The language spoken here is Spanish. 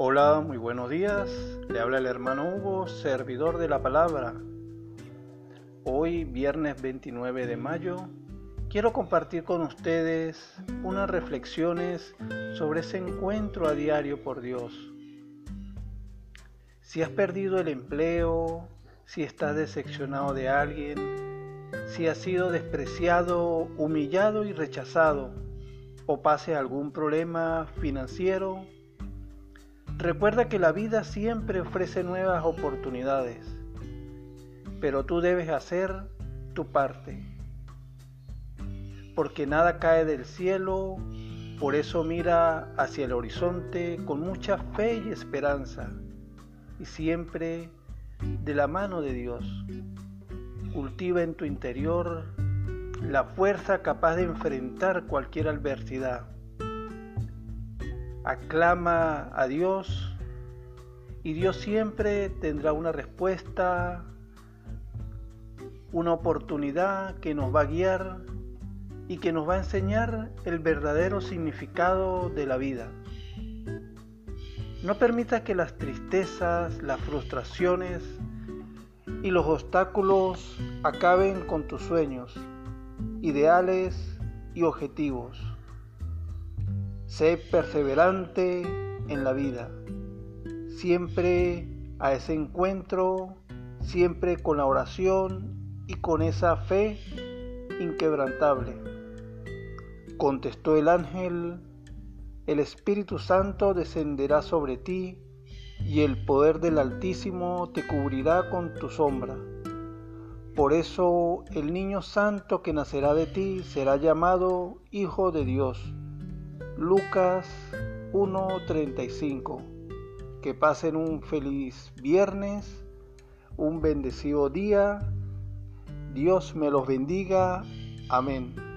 Hola, muy buenos días. Le habla el hermano Hugo, servidor de la palabra. Hoy, viernes 29 de mayo, quiero compartir con ustedes unas reflexiones sobre ese encuentro a diario por Dios. Si has perdido el empleo, si estás decepcionado de alguien, si has sido despreciado, humillado y rechazado, o pase algún problema financiero, Recuerda que la vida siempre ofrece nuevas oportunidades, pero tú debes hacer tu parte, porque nada cae del cielo, por eso mira hacia el horizonte con mucha fe y esperanza, y siempre de la mano de Dios. Cultiva en tu interior la fuerza capaz de enfrentar cualquier adversidad aclama a Dios y Dios siempre tendrá una respuesta, una oportunidad que nos va a guiar y que nos va a enseñar el verdadero significado de la vida. No permita que las tristezas, las frustraciones y los obstáculos acaben con tus sueños, ideales y objetivos. Sé perseverante en la vida, siempre a ese encuentro, siempre con la oración y con esa fe inquebrantable. Contestó el ángel, el Espíritu Santo descenderá sobre ti y el poder del Altísimo te cubrirá con tu sombra. Por eso el niño santo que nacerá de ti será llamado Hijo de Dios. Lucas 1.35. Que pasen un feliz viernes, un bendecido día. Dios me los bendiga. Amén.